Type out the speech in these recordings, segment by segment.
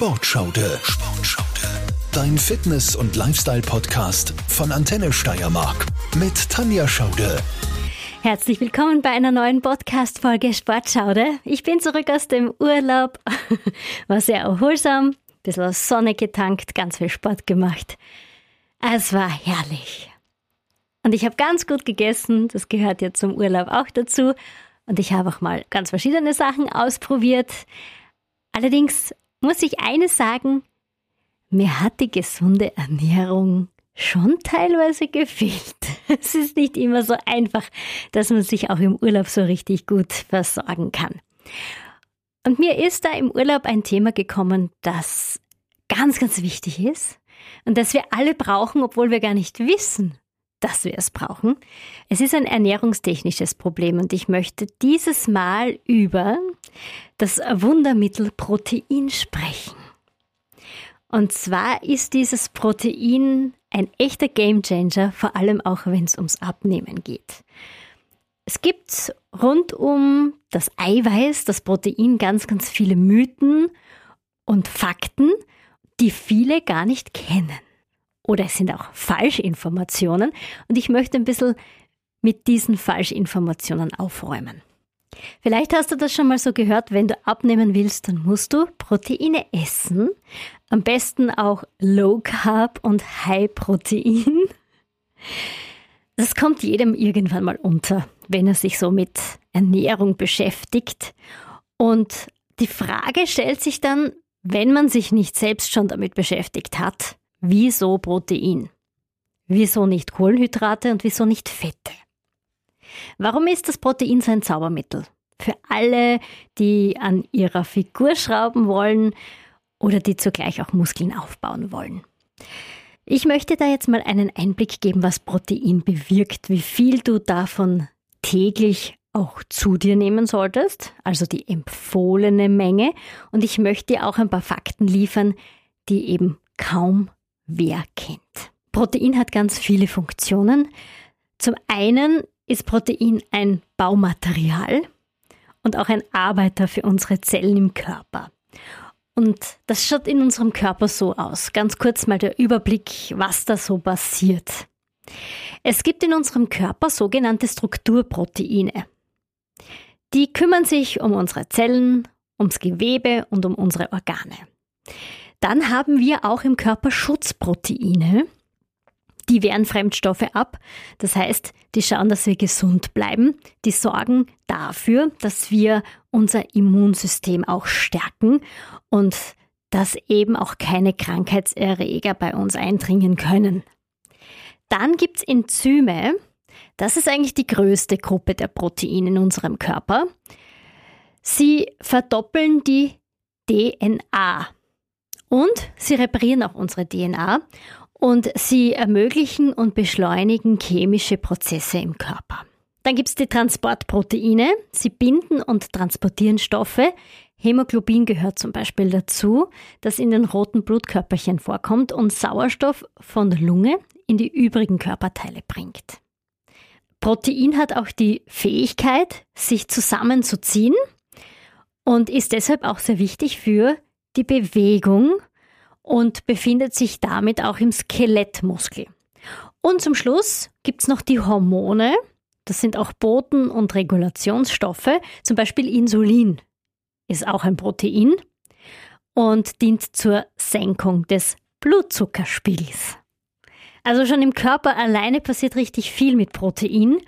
Sportschaude. Sportschaude. Dein Fitness- und Lifestyle-Podcast von Antenne Steiermark mit Tanja Schaude. Herzlich willkommen bei einer neuen Podcast-Folge Sportschaude. Ich bin zurück aus dem Urlaub. War sehr erholsam, bisschen Sonne getankt, ganz viel Sport gemacht. Es war herrlich. Und ich habe ganz gut gegessen, das gehört ja zum Urlaub auch dazu. Und ich habe auch mal ganz verschiedene Sachen ausprobiert. Allerdings muss ich eines sagen, mir hat die gesunde Ernährung schon teilweise gefehlt. Es ist nicht immer so einfach, dass man sich auch im Urlaub so richtig gut versorgen kann. Und mir ist da im Urlaub ein Thema gekommen, das ganz, ganz wichtig ist und das wir alle brauchen, obwohl wir gar nicht wissen, dass wir es brauchen. Es ist ein ernährungstechnisches Problem und ich möchte dieses Mal über das Wundermittel Protein sprechen. Und zwar ist dieses Protein ein echter Gamechanger, vor allem auch wenn es ums Abnehmen geht. Es gibt rund um das Eiweiß, das Protein, ganz, ganz viele Mythen und Fakten, die viele gar nicht kennen. Oder es sind auch Falschinformationen und ich möchte ein bisschen mit diesen Falschinformationen aufräumen. Vielleicht hast du das schon mal so gehört, wenn du abnehmen willst, dann musst du Proteine essen. Am besten auch Low Carb und High Protein. Das kommt jedem irgendwann mal unter, wenn er sich so mit Ernährung beschäftigt. Und die Frage stellt sich dann, wenn man sich nicht selbst schon damit beschäftigt hat, wieso Protein? Wieso nicht Kohlenhydrate und wieso nicht Fette? Warum ist das Protein so ein Zaubermittel? Für alle, die an ihrer Figur schrauben wollen oder die zugleich auch Muskeln aufbauen wollen. Ich möchte da jetzt mal einen Einblick geben, was Protein bewirkt, wie viel du davon täglich auch zu dir nehmen solltest, also die empfohlene Menge. Und ich möchte dir auch ein paar Fakten liefern, die eben kaum wer kennt. Protein hat ganz viele Funktionen. Zum einen ist Protein ein Baumaterial und auch ein Arbeiter für unsere Zellen im Körper. Und das schaut in unserem Körper so aus. Ganz kurz mal der Überblick, was da so passiert. Es gibt in unserem Körper sogenannte Strukturproteine. Die kümmern sich um unsere Zellen, ums Gewebe und um unsere Organe. Dann haben wir auch im Körper Schutzproteine, die wehren Fremdstoffe ab. Das heißt, die schauen, dass wir gesund bleiben. Die sorgen dafür, dass wir unser Immunsystem auch stärken und dass eben auch keine Krankheitserreger bei uns eindringen können. Dann gibt's Enzyme. Das ist eigentlich die größte Gruppe der Proteine in unserem Körper. Sie verdoppeln die DNA und sie reparieren auch unsere DNA und sie ermöglichen und beschleunigen chemische Prozesse im Körper. Dann gibt es die Transportproteine. Sie binden und transportieren Stoffe. Hämoglobin gehört zum Beispiel dazu, das in den roten Blutkörperchen vorkommt und Sauerstoff von der Lunge in die übrigen Körperteile bringt. Protein hat auch die Fähigkeit, sich zusammenzuziehen und ist deshalb auch sehr wichtig für die Bewegung und befindet sich damit auch im Skelettmuskel. Und zum Schluss gibt es noch die Hormone. Das sind auch Boten- und Regulationsstoffe. Zum Beispiel Insulin ist auch ein Protein und dient zur Senkung des Blutzuckerspiegels. Also schon im Körper alleine passiert richtig viel mit Protein.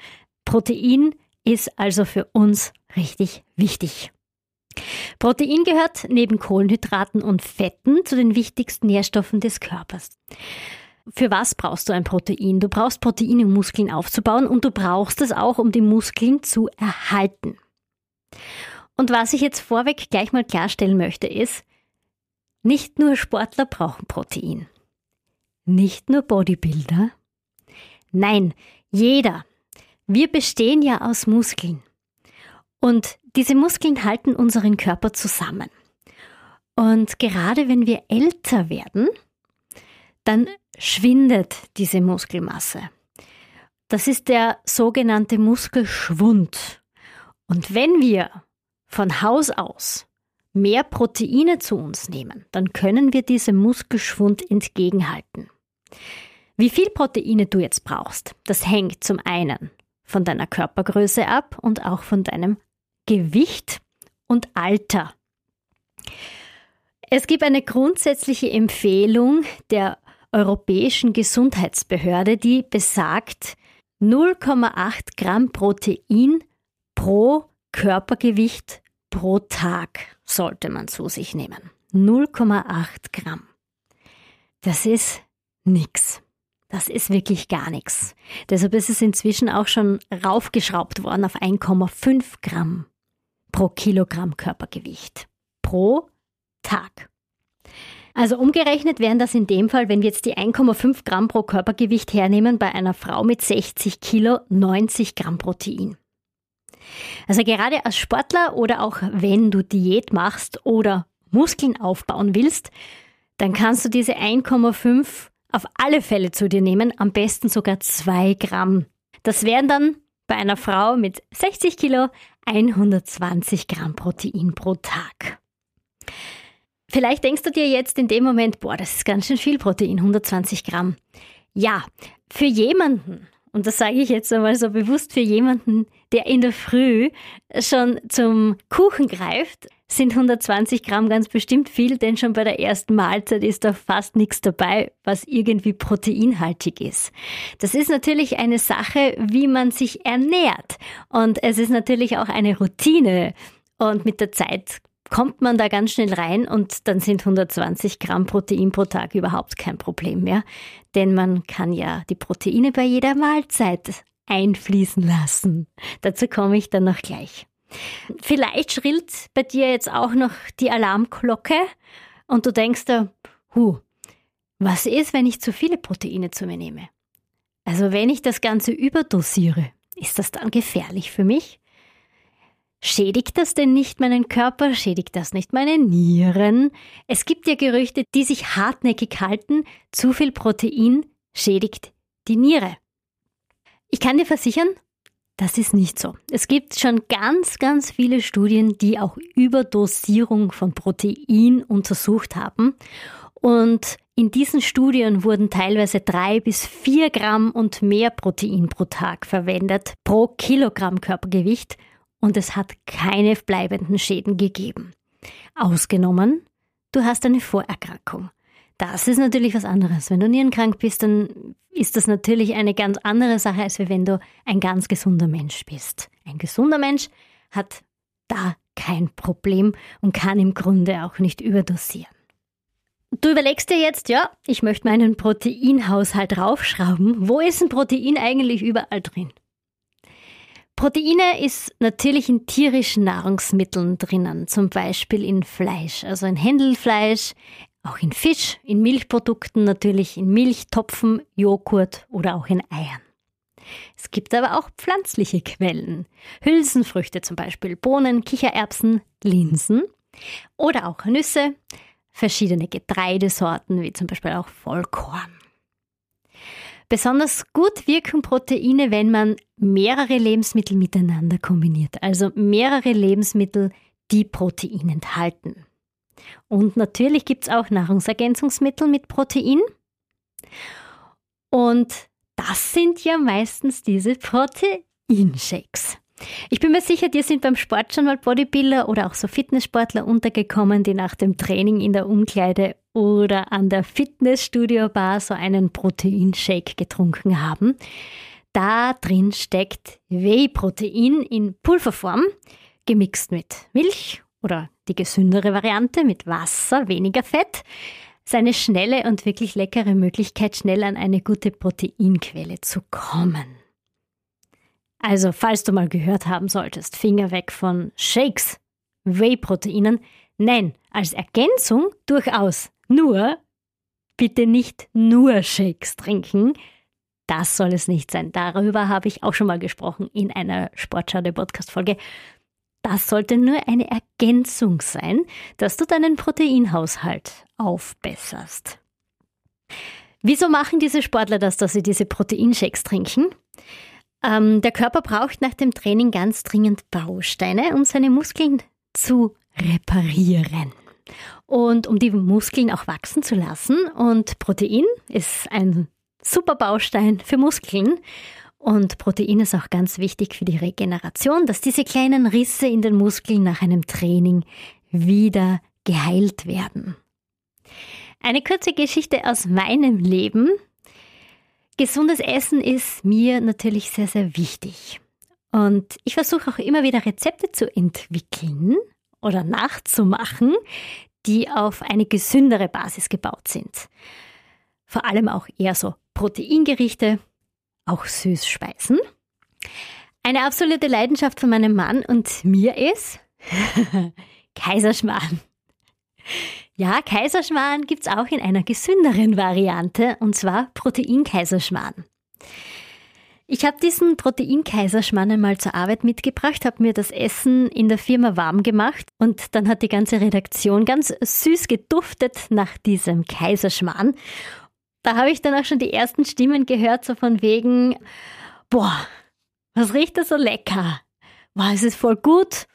Protein ist also für uns richtig wichtig. Protein gehört neben Kohlenhydraten und Fetten zu den wichtigsten Nährstoffen des Körpers. Für was brauchst du ein Protein? Du brauchst Protein, um Muskeln aufzubauen und du brauchst es auch, um die Muskeln zu erhalten. Und was ich jetzt vorweg gleich mal klarstellen möchte, ist, nicht nur Sportler brauchen Protein. Nicht nur Bodybuilder. Nein, jeder. Wir bestehen ja aus Muskeln. Und diese Muskeln halten unseren Körper zusammen. Und gerade wenn wir älter werden, dann schwindet diese Muskelmasse. Das ist der sogenannte Muskelschwund. Und wenn wir von Haus aus mehr Proteine zu uns nehmen, dann können wir diesem Muskelschwund entgegenhalten. Wie viel Proteine du jetzt brauchst, das hängt zum einen von deiner Körpergröße ab und auch von deinem Gewicht und Alter. Es gibt eine grundsätzliche Empfehlung der Europäischen Gesundheitsbehörde, die besagt, 0,8 Gramm Protein pro Körpergewicht pro Tag sollte man zu sich nehmen. 0,8 Gramm. Das ist nix. Das ist wirklich gar nichts. Deshalb ist es inzwischen auch schon raufgeschraubt worden auf 1,5 Gramm pro Kilogramm Körpergewicht pro Tag. Also umgerechnet wären das in dem Fall, wenn wir jetzt die 1,5 Gramm pro Körpergewicht hernehmen, bei einer Frau mit 60 Kilo 90 Gramm Protein. Also gerade als Sportler oder auch wenn du Diät machst oder Muskeln aufbauen willst, dann kannst du diese 1,5 auf alle Fälle zu dir nehmen, am besten sogar 2 Gramm. Das wären dann bei einer Frau mit 60 Kilo 120 Gramm Protein pro Tag. Vielleicht denkst du dir jetzt in dem Moment, boah, das ist ganz schön viel Protein, 120 Gramm. Ja, für jemanden, und das sage ich jetzt einmal so bewusst für jemanden, der in der Früh schon zum Kuchen greift, sind 120 Gramm ganz bestimmt viel, denn schon bei der ersten Mahlzeit ist da fast nichts dabei, was irgendwie proteinhaltig ist. Das ist natürlich eine Sache, wie man sich ernährt. Und es ist natürlich auch eine Routine. Und mit der Zeit kommt man da ganz schnell rein und dann sind 120 Gramm Protein pro Tag überhaupt kein Problem mehr. Denn man kann ja die Proteine bei jeder Mahlzeit einfließen lassen. Dazu komme ich dann noch gleich. Vielleicht schrillt bei dir jetzt auch noch die Alarmglocke und du denkst da, hu, was ist, wenn ich zu viele Proteine zu mir nehme? Also wenn ich das Ganze überdosiere, ist das dann gefährlich für mich? Schädigt das denn nicht meinen Körper? Schädigt das nicht meine Nieren? Es gibt ja Gerüchte, die sich hartnäckig halten, zu viel Protein schädigt die Niere. Ich kann dir versichern, das ist nicht so. Es gibt schon ganz, ganz viele Studien, die auch Überdosierung von Protein untersucht haben. Und in diesen Studien wurden teilweise drei bis vier Gramm und mehr Protein pro Tag verwendet, pro Kilogramm Körpergewicht und es hat keine bleibenden Schäden gegeben. Ausgenommen, du hast eine Vorerkrankung. Das ist natürlich was anderes. Wenn du nierenkrank bist, dann ist das natürlich eine ganz andere Sache, als wenn du ein ganz gesunder Mensch bist. Ein gesunder Mensch hat da kein Problem und kann im Grunde auch nicht überdosieren. Du überlegst dir jetzt, ja, ich möchte meinen Proteinhaushalt raufschrauben. Wo ist ein Protein eigentlich überall drin? Proteine ist natürlich in tierischen Nahrungsmitteln drinnen, zum Beispiel in Fleisch, also in Händelfleisch, auch in Fisch, in Milchprodukten natürlich, in Milch, Topfen, Joghurt oder auch in Eiern. Es gibt aber auch pflanzliche Quellen. Hülsenfrüchte zum Beispiel, Bohnen, Kichererbsen, Linsen oder auch Nüsse, verschiedene Getreidesorten wie zum Beispiel auch Vollkorn. Besonders gut wirken Proteine, wenn man mehrere Lebensmittel miteinander kombiniert. Also mehrere Lebensmittel, die Protein enthalten. Und natürlich gibt es auch Nahrungsergänzungsmittel mit Protein. Und das sind ja meistens diese Proteinshakes. Ich bin mir sicher, dir sind beim Sport schon mal Bodybuilder oder auch so Fitnesssportler untergekommen, die nach dem Training in der Umkleide oder an der Fitnessstudio-Bar so einen Proteinshake getrunken haben. Da drin steckt Whey-Protein in Pulverform, gemixt mit Milch oder die gesündere Variante mit Wasser, weniger Fett. Seine schnelle und wirklich leckere Möglichkeit, schnell an eine gute Proteinquelle zu kommen. Also, falls du mal gehört haben solltest, Finger weg von Shakes, Whey-Proteinen. Nein, als Ergänzung durchaus. Nur bitte nicht nur Shakes trinken. Das soll es nicht sein. Darüber habe ich auch schon mal gesprochen in einer Sportschau der Podcast-Folge. Das sollte nur eine Ergänzung sein, dass du deinen Proteinhaushalt aufbesserst. Wieso machen diese Sportler das, dass sie diese Proteinshakes trinken? Ähm, der Körper braucht nach dem Training ganz dringend Bausteine, um seine Muskeln zu reparieren. Und um die Muskeln auch wachsen zu lassen. Und Protein ist ein super Baustein für Muskeln. Und Protein ist auch ganz wichtig für die Regeneration, dass diese kleinen Risse in den Muskeln nach einem Training wieder geheilt werden. Eine kurze Geschichte aus meinem Leben. Gesundes Essen ist mir natürlich sehr, sehr wichtig. Und ich versuche auch immer wieder Rezepte zu entwickeln oder nachzumachen, die auf eine gesündere Basis gebaut sind. Vor allem auch eher so Proteingerichte, auch Süßspeisen. Eine absolute Leidenschaft von meinem Mann und mir ist Kaiserschmarrn. Ja, Kaiserschmarrn gibt es auch in einer gesünderen Variante, und zwar Protein-Kaiserschmarrn. Ich habe diesen Protein-Kaiserschmarrn einmal zur Arbeit mitgebracht, habe mir das Essen in der Firma warm gemacht und dann hat die ganze Redaktion ganz süß geduftet nach diesem Kaiserschmarrn. Da habe ich dann auch schon die ersten Stimmen gehört, so von wegen, boah, was riecht da so lecker? Boah, es ist voll gut.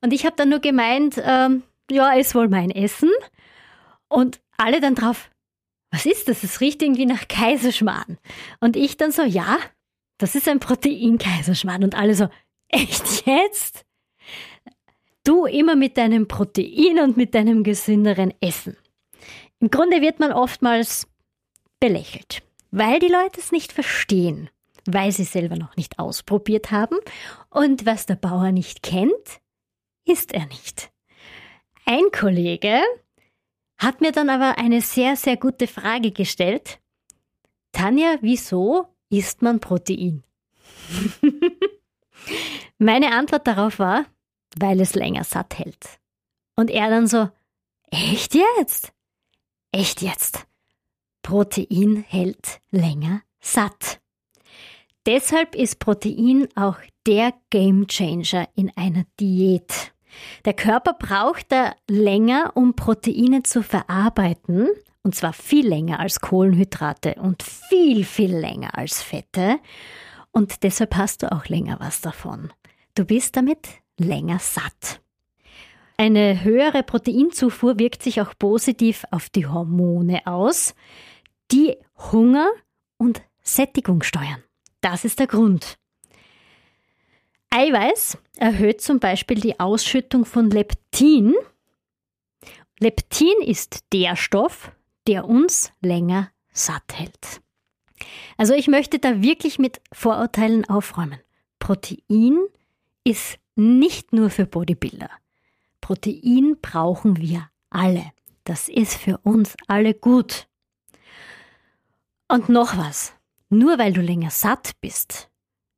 Und ich habe dann nur gemeint, ähm, ja, ist wohl mein Essen. Und alle dann drauf, was ist das? Es riecht irgendwie nach Kaiserschmarrn. Und ich dann so, ja, das ist ein Protein-Kaiserschmarrn. Und alle so, echt jetzt? Du immer mit deinem Protein und mit deinem gesünderen Essen. Im Grunde wird man oftmals belächelt, weil die Leute es nicht verstehen, weil sie selber noch nicht ausprobiert haben und was der Bauer nicht kennt, ist er nicht. Ein Kollege hat mir dann aber eine sehr, sehr gute Frage gestellt. Tanja, wieso isst man Protein? Meine Antwort darauf war, weil es länger satt hält. Und er dann so, echt jetzt? Echt jetzt? Protein hält länger satt. Deshalb ist Protein auch der Gamechanger in einer Diät. Der Körper braucht da länger, um Proteine zu verarbeiten, und zwar viel länger als Kohlenhydrate und viel, viel länger als Fette. Und deshalb hast du auch länger was davon. Du bist damit länger satt. Eine höhere Proteinzufuhr wirkt sich auch positiv auf die Hormone aus, die Hunger und Sättigung steuern. Das ist der Grund. Eiweiß erhöht zum Beispiel die Ausschüttung von Leptin. Leptin ist der Stoff, der uns länger satt hält. Also ich möchte da wirklich mit Vorurteilen aufräumen. Protein ist nicht nur für Bodybuilder. Protein brauchen wir alle. Das ist für uns alle gut. Und noch was. Nur weil du länger satt bist,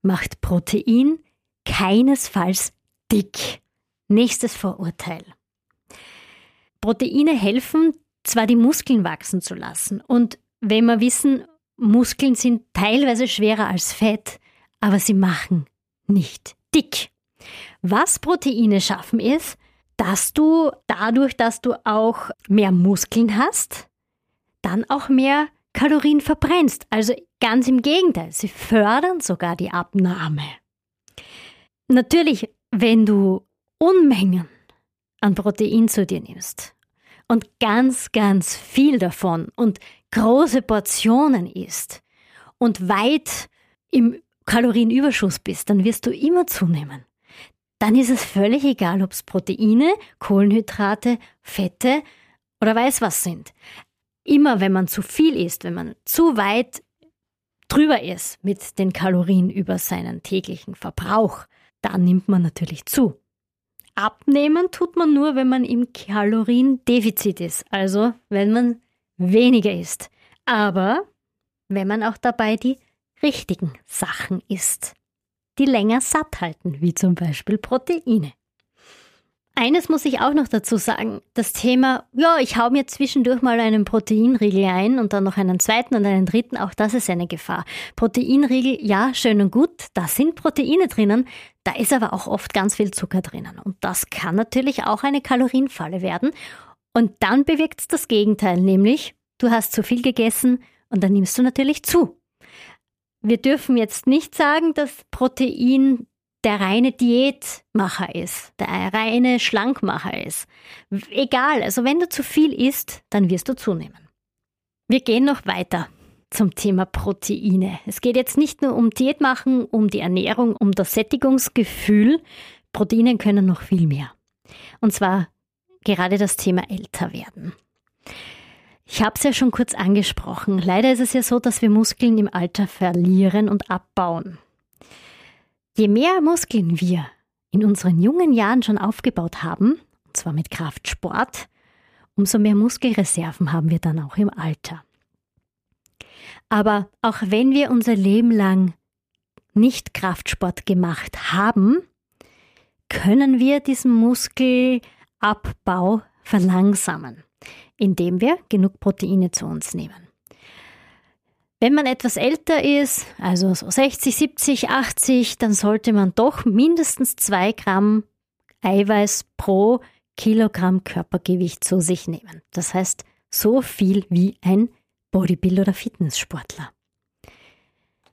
macht Protein keinesfalls dick. Nächstes Vorurteil. Proteine helfen zwar die Muskeln wachsen zu lassen und wenn wir wissen, Muskeln sind teilweise schwerer als Fett, aber sie machen nicht dick. Was Proteine schaffen ist, dass du dadurch, dass du auch mehr Muskeln hast, dann auch mehr Kalorien verbrennst. Also ganz im Gegenteil, sie fördern sogar die Abnahme. Natürlich, wenn du Unmengen an Protein zu dir nimmst und ganz, ganz viel davon und große Portionen isst und weit im Kalorienüberschuss bist, dann wirst du immer zunehmen. Dann ist es völlig egal, ob es Proteine, Kohlenhydrate, Fette oder weiß was sind. Immer wenn man zu viel isst, wenn man zu weit drüber ist mit den Kalorien über seinen täglichen Verbrauch, dann nimmt man natürlich zu. Abnehmen tut man nur, wenn man im Kaloriendefizit ist, also wenn man weniger isst. Aber wenn man auch dabei die richtigen Sachen isst, die länger satt halten, wie zum Beispiel Proteine. Eines muss ich auch noch dazu sagen. Das Thema, ja, ich hau mir zwischendurch mal einen Proteinriegel ein und dann noch einen zweiten und einen dritten, auch das ist eine Gefahr. Proteinriegel, ja, schön und gut, da sind Proteine drinnen, da ist aber auch oft ganz viel Zucker drinnen. Und das kann natürlich auch eine Kalorienfalle werden. Und dann bewirkt es das Gegenteil, nämlich du hast zu viel gegessen und dann nimmst du natürlich zu. Wir dürfen jetzt nicht sagen, dass Protein der reine Diätmacher ist, der reine Schlankmacher ist. Egal, also wenn du zu viel isst, dann wirst du zunehmen. Wir gehen noch weiter zum Thema Proteine. Es geht jetzt nicht nur um Diätmachen, um die Ernährung, um das Sättigungsgefühl. Proteine können noch viel mehr. Und zwar gerade das Thema älter werden. Ich habe es ja schon kurz angesprochen. Leider ist es ja so, dass wir Muskeln im Alter verlieren und abbauen. Je mehr Muskeln wir in unseren jungen Jahren schon aufgebaut haben, und zwar mit Kraftsport, umso mehr Muskelreserven haben wir dann auch im Alter. Aber auch wenn wir unser Leben lang nicht Kraftsport gemacht haben, können wir diesen Muskelabbau verlangsamen, indem wir genug Proteine zu uns nehmen. Wenn man etwas älter ist, also so 60, 70, 80, dann sollte man doch mindestens zwei Gramm Eiweiß pro Kilogramm Körpergewicht zu sich nehmen. Das heißt, so viel wie ein Bodybuilder oder Fitnesssportler.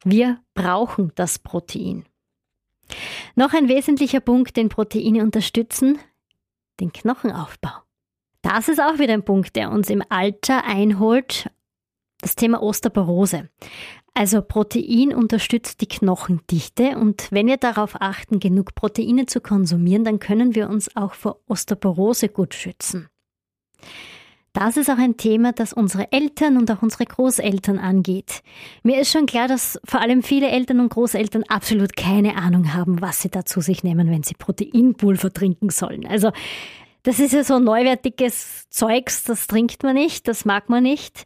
Wir brauchen das Protein. Noch ein wesentlicher Punkt, den Proteine unterstützen, den Knochenaufbau. Das ist auch wieder ein Punkt, der uns im Alter einholt, das Thema Osteoporose. Also Protein unterstützt die Knochendichte und wenn wir darauf achten, genug Proteine zu konsumieren, dann können wir uns auch vor Osteoporose gut schützen. Das ist auch ein Thema, das unsere Eltern und auch unsere Großeltern angeht. Mir ist schon klar, dass vor allem viele Eltern und Großeltern absolut keine Ahnung haben, was sie da zu sich nehmen, wenn sie Proteinpulver trinken sollen. Also das ist ja so neuwertiges Zeugs, das trinkt man nicht, das mag man nicht.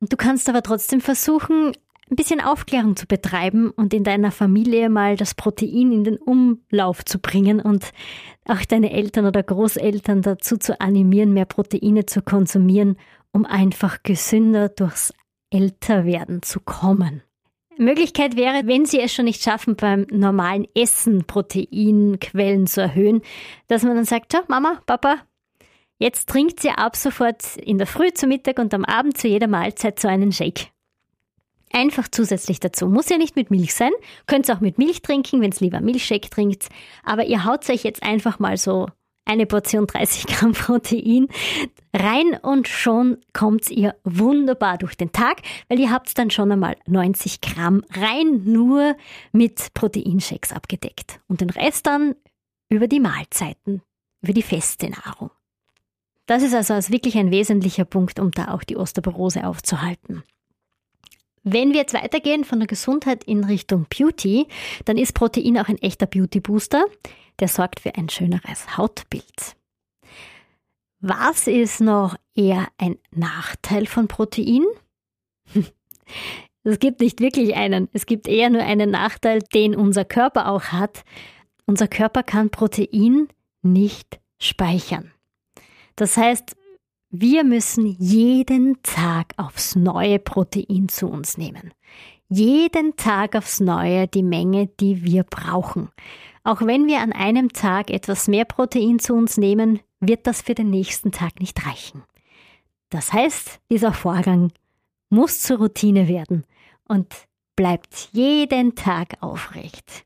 Du kannst aber trotzdem versuchen, ein bisschen Aufklärung zu betreiben und in deiner Familie mal das Protein in den Umlauf zu bringen und auch deine Eltern oder Großeltern dazu zu animieren, mehr Proteine zu konsumieren, um einfach gesünder durchs Älterwerden zu kommen. Möglichkeit wäre, wenn Sie es schon nicht schaffen, beim normalen Essen Proteinquellen zu erhöhen, dass man dann sagt, Mama, Papa, jetzt trinkt ihr ab sofort in der Früh zu Mittag und am Abend zu jeder Mahlzeit so einen Shake. Einfach zusätzlich dazu. Muss ja nicht mit Milch sein. Könnt auch mit Milch trinken, wenn es lieber Milchshake trinkt. Aber ihr haut euch jetzt einfach mal so eine Portion 30 Gramm Protein rein und schon kommt ihr wunderbar durch den Tag, weil ihr habt dann schon einmal 90 Gramm rein nur mit Proteinshakes abgedeckt. Und den Rest dann über die Mahlzeiten, über die feste Nahrung. Das ist also wirklich ein wesentlicher Punkt, um da auch die Osteoporose aufzuhalten. Wenn wir jetzt weitergehen von der Gesundheit in Richtung Beauty, dann ist Protein auch ein echter Beauty Booster. Der sorgt für ein schöneres Hautbild. Was ist noch eher ein Nachteil von Protein? Es gibt nicht wirklich einen. Es gibt eher nur einen Nachteil, den unser Körper auch hat. Unser Körper kann Protein nicht speichern. Das heißt, wir müssen jeden Tag aufs neue Protein zu uns nehmen. Jeden Tag aufs neue die Menge, die wir brauchen. Auch wenn wir an einem Tag etwas mehr Protein zu uns nehmen, wird das für den nächsten Tag nicht reichen. Das heißt, dieser Vorgang muss zur Routine werden und bleibt jeden Tag aufrecht.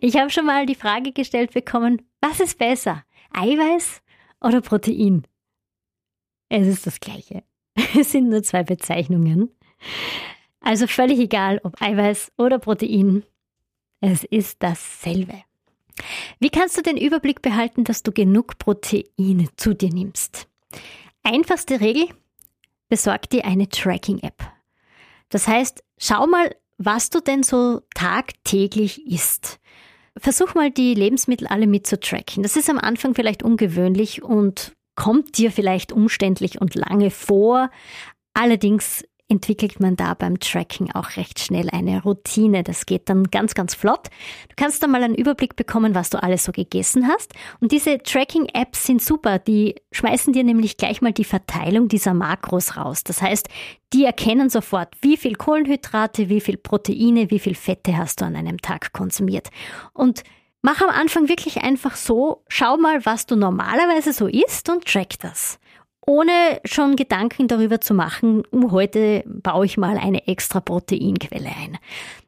Ich habe schon mal die Frage gestellt bekommen, was ist besser, Eiweiß oder Protein? Es ist das gleiche. Es sind nur zwei Bezeichnungen. Also völlig egal, ob Eiweiß oder Protein. Es ist dasselbe. Wie kannst du den Überblick behalten, dass du genug Proteine zu dir nimmst? Einfachste Regel, besorg dir eine Tracking-App. Das heißt, schau mal, was du denn so tagtäglich isst. Versuch mal die Lebensmittel alle mit zu tracken. Das ist am Anfang vielleicht ungewöhnlich und kommt dir vielleicht umständlich und lange vor. Allerdings entwickelt man da beim Tracking auch recht schnell eine Routine. Das geht dann ganz, ganz flott. Du kannst dann mal einen Überblick bekommen, was du alles so gegessen hast. Und diese Tracking-Apps sind super. Die schmeißen dir nämlich gleich mal die Verteilung dieser Makros raus. Das heißt, die erkennen sofort, wie viel Kohlenhydrate, wie viel Proteine, wie viel Fette hast du an einem Tag konsumiert. Und Mach am Anfang wirklich einfach so, schau mal, was du normalerweise so isst und track das. Ohne schon Gedanken darüber zu machen, uh, heute baue ich mal eine extra Proteinquelle ein.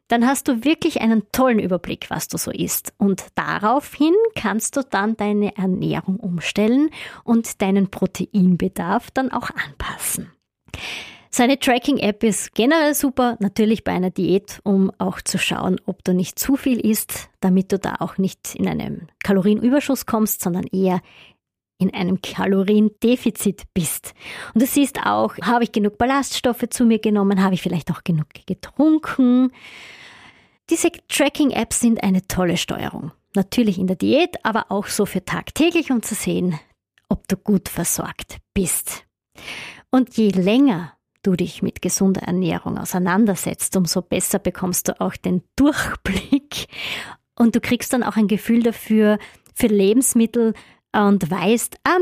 dann hast du wirklich einen tollen Überblick, was du so isst. Und daraufhin kannst du dann deine Ernährung umstellen und deinen Proteinbedarf dann auch anpassen. Seine Tracking-App ist generell super, natürlich bei einer Diät, um auch zu schauen, ob du nicht zu viel isst, damit du da auch nicht in einen Kalorienüberschuss kommst, sondern eher in einem Kaloriendefizit bist. Und du siehst auch, habe ich genug Ballaststoffe zu mir genommen, habe ich vielleicht auch genug getrunken. Diese Tracking-Apps sind eine tolle Steuerung. Natürlich in der Diät, aber auch so für tagtäglich, um zu sehen, ob du gut versorgt bist. Und je länger du dich mit gesunder Ernährung auseinandersetzt, umso besser bekommst du auch den Durchblick und du kriegst dann auch ein Gefühl dafür, für Lebensmittel, und weißt, ah,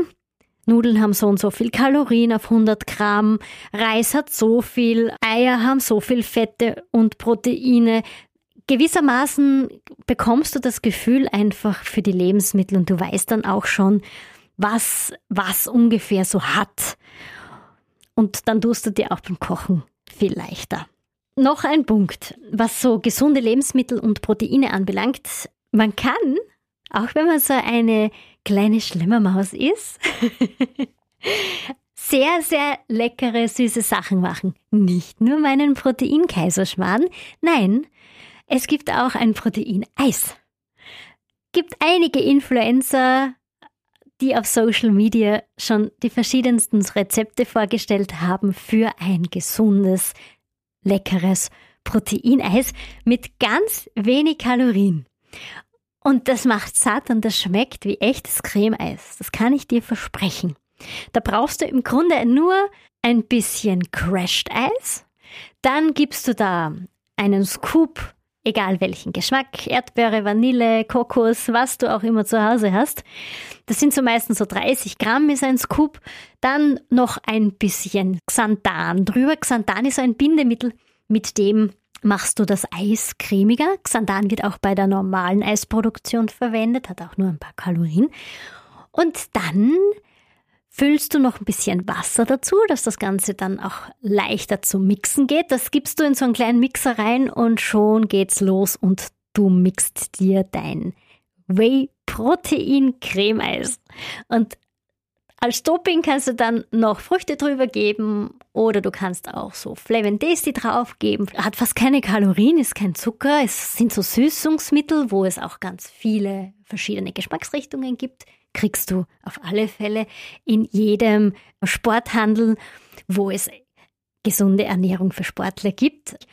Nudeln haben so und so viel Kalorien auf 100 Gramm, Reis hat so viel, Eier haben so viel Fette und Proteine. Gewissermaßen bekommst du das Gefühl einfach für die Lebensmittel und du weißt dann auch schon, was, was ungefähr so hat. Und dann tust du dir auch beim Kochen viel leichter. Noch ein Punkt, was so gesunde Lebensmittel und Proteine anbelangt. Man kann, auch wenn man so eine kleine Schlemmermaus ist, sehr, sehr leckere, süße Sachen machen. Nicht nur meinen Proteinkaiserschmarrn, nein, es gibt auch ein Proteineis. Gibt einige Influencer, die auf Social Media schon die verschiedensten Rezepte vorgestellt haben für ein gesundes, leckeres Proteineis mit ganz wenig Kalorien. Und das macht satt und das schmeckt wie echtes Cremeeis. Das kann ich dir versprechen. Da brauchst du im Grunde nur ein bisschen Crashed Eis. Dann gibst du da einen Scoop, egal welchen Geschmack, Erdbeere, Vanille, Kokos, was du auch immer zu Hause hast. Das sind so meistens so 30 Gramm ist ein Scoop. Dann noch ein bisschen Xanthan drüber. Xanthan ist ein Bindemittel, mit dem machst du das Eis cremiger. Xanthan wird auch bei der normalen Eisproduktion verwendet, hat auch nur ein paar Kalorien. Und dann füllst du noch ein bisschen Wasser dazu, dass das Ganze dann auch leichter zu mixen geht. Das gibst du in so einen kleinen Mixer rein und schon geht's los und du mixt dir dein Whey Protein Cremeeis. Und als Topping kannst du dann noch Früchte drüber geben oder du kannst auch so Flavin Tasty draufgeben. Hat fast keine Kalorien, ist kein Zucker. Es sind so Süßungsmittel, wo es auch ganz viele verschiedene Geschmacksrichtungen gibt. Kriegst du auf alle Fälle in jedem Sporthandel, wo es gesunde Ernährung für Sportler gibt.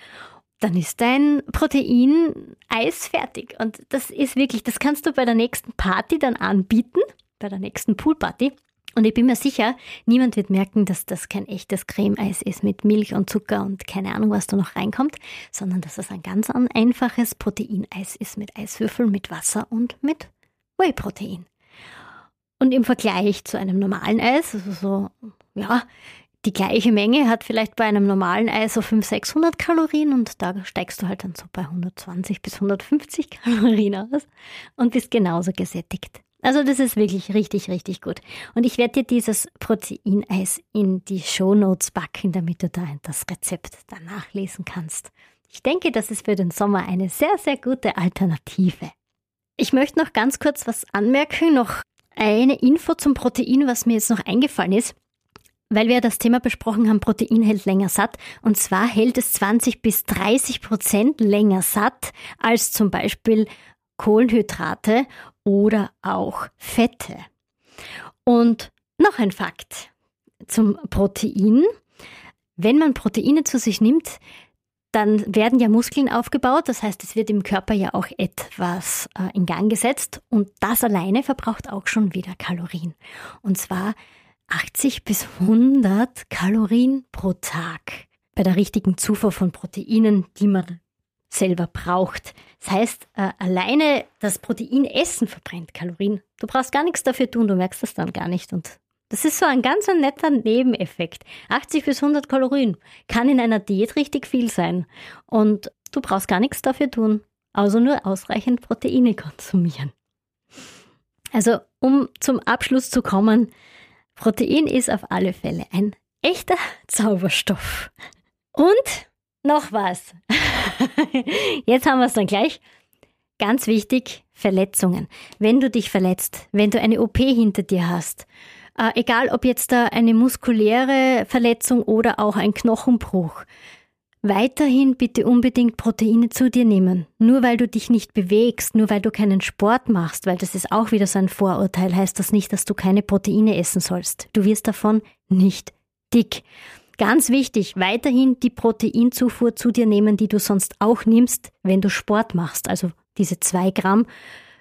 Dann ist dein Protein-Eis fertig. Und das ist wirklich, das kannst du bei der nächsten Party dann anbieten, bei der nächsten Poolparty. Und ich bin mir sicher, niemand wird merken, dass das kein echtes Cremeeis ist mit Milch und Zucker und keine Ahnung, was da noch reinkommt, sondern dass es ein ganz einfaches Proteineis ist mit Eiswürfeln, mit Wasser und mit Whey-Protein. Und im Vergleich zu einem normalen Eis, also so, ja, die gleiche Menge hat vielleicht bei einem normalen Eis so 500, 600 Kalorien und da steigst du halt dann so bei 120 bis 150 Kalorien aus und bist genauso gesättigt. Also das ist wirklich richtig, richtig gut. Und ich werde dir dieses Proteineis in die Show Notes backen, damit du da das Rezept dann nachlesen kannst. Ich denke, das ist für den Sommer eine sehr, sehr gute Alternative. Ich möchte noch ganz kurz was anmerken, noch eine Info zum Protein, was mir jetzt noch eingefallen ist. Weil wir das Thema besprochen haben, Protein hält länger satt. Und zwar hält es 20 bis 30 Prozent länger satt als zum Beispiel Kohlenhydrate oder auch Fette. Und noch ein Fakt zum Protein. Wenn man Proteine zu sich nimmt, dann werden ja Muskeln aufgebaut, das heißt, es wird im Körper ja auch etwas äh, in Gang gesetzt und das alleine verbraucht auch schon wieder Kalorien. Und zwar 80 bis 100 Kalorien pro Tag bei der richtigen Zufuhr von Proteinen, die man selber braucht. Das heißt, äh, alleine das Proteinessen verbrennt Kalorien. Du brauchst gar nichts dafür tun, du merkst das dann gar nicht. Und das ist so ein ganz netter Nebeneffekt. 80 bis 100 Kalorien kann in einer Diät richtig viel sein. Und du brauchst gar nichts dafür tun, außer nur ausreichend Proteine konsumieren. Also, um zum Abschluss zu kommen, Protein ist auf alle Fälle ein echter Zauberstoff. Und noch was. Jetzt haben wir es dann gleich. Ganz wichtig, Verletzungen. Wenn du dich verletzt, wenn du eine OP hinter dir hast, äh, egal ob jetzt da eine muskuläre Verletzung oder auch ein Knochenbruch, weiterhin bitte unbedingt Proteine zu dir nehmen. Nur weil du dich nicht bewegst, nur weil du keinen Sport machst, weil das ist auch wieder so ein Vorurteil, heißt das nicht, dass du keine Proteine essen sollst. Du wirst davon nicht dick. Ganz wichtig, weiterhin die Proteinzufuhr zu dir nehmen, die du sonst auch nimmst, wenn du Sport machst. Also diese zwei Gramm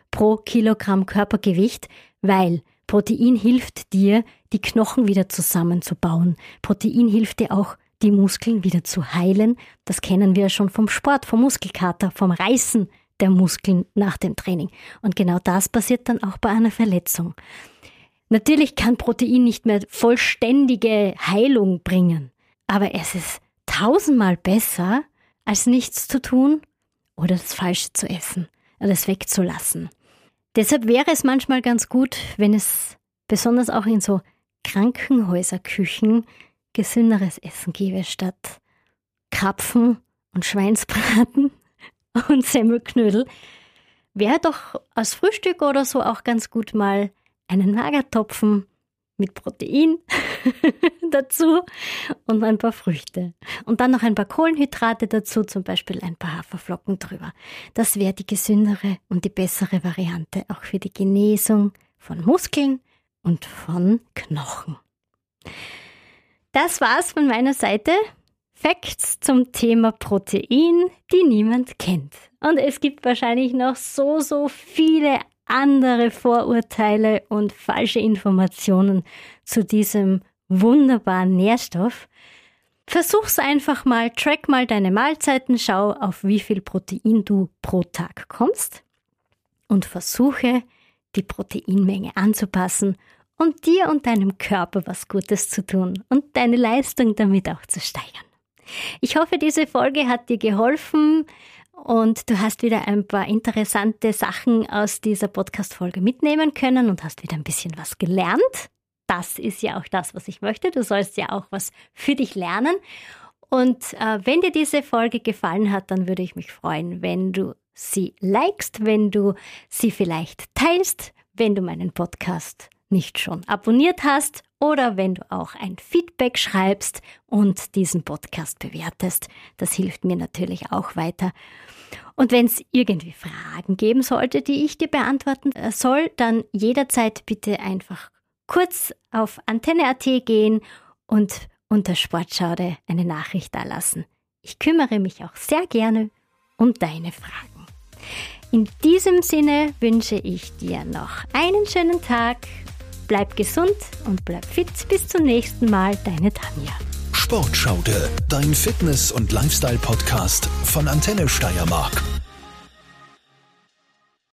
pro Kilogramm Körpergewicht, weil Protein hilft dir, die Knochen wieder zusammenzubauen. Protein hilft dir auch, die Muskeln wieder zu heilen. Das kennen wir schon vom Sport, vom Muskelkater, vom Reißen der Muskeln nach dem Training. Und genau das passiert dann auch bei einer Verletzung. Natürlich kann Protein nicht mehr vollständige Heilung bringen, aber es ist tausendmal besser, als nichts zu tun oder das Falsche zu essen oder es wegzulassen. Deshalb wäre es manchmal ganz gut, wenn es besonders auch in so Krankenhäuserküchen gesünderes Essen gäbe statt Krapfen und Schweinsbraten und Semmelknödel. Wäre doch als Frühstück oder so auch ganz gut mal einen Magertopfen mit Protein dazu und ein paar Früchte. Und dann noch ein paar Kohlenhydrate dazu, zum Beispiel ein paar Haferflocken drüber. Das wäre die gesündere und die bessere Variante, auch für die Genesung von Muskeln und von Knochen. Das war's von meiner Seite. Facts zum Thema Protein, die niemand kennt. Und es gibt wahrscheinlich noch so, so viele andere Vorurteile und falsche Informationen zu diesem wunderbaren Nährstoff. Versuch's einfach mal, track mal deine Mahlzeiten, schau auf wie viel Protein du pro Tag kommst und versuche die Proteinmenge anzupassen und dir und deinem Körper was Gutes zu tun und deine Leistung damit auch zu steigern. Ich hoffe, diese Folge hat dir geholfen, und du hast wieder ein paar interessante Sachen aus dieser Podcast-Folge mitnehmen können und hast wieder ein bisschen was gelernt. Das ist ja auch das, was ich möchte. Du sollst ja auch was für dich lernen. Und äh, wenn dir diese Folge gefallen hat, dann würde ich mich freuen, wenn du sie likest, wenn du sie vielleicht teilst, wenn du meinen Podcast nicht schon abonniert hast oder wenn du auch ein Feedback schreibst und diesen Podcast bewertest. Das hilft mir natürlich auch weiter. Und wenn es irgendwie Fragen geben sollte, die ich dir beantworten äh, soll, dann jederzeit bitte einfach kurz auf Antenne.at gehen und unter Sportschaude eine Nachricht da lassen. Ich kümmere mich auch sehr gerne um deine Fragen. In diesem Sinne wünsche ich dir noch einen schönen Tag Bleib gesund und bleib fit. Bis zum nächsten Mal, deine Tanja. Sportschaude, dein Fitness- und Lifestyle-Podcast von Antenne Steiermark.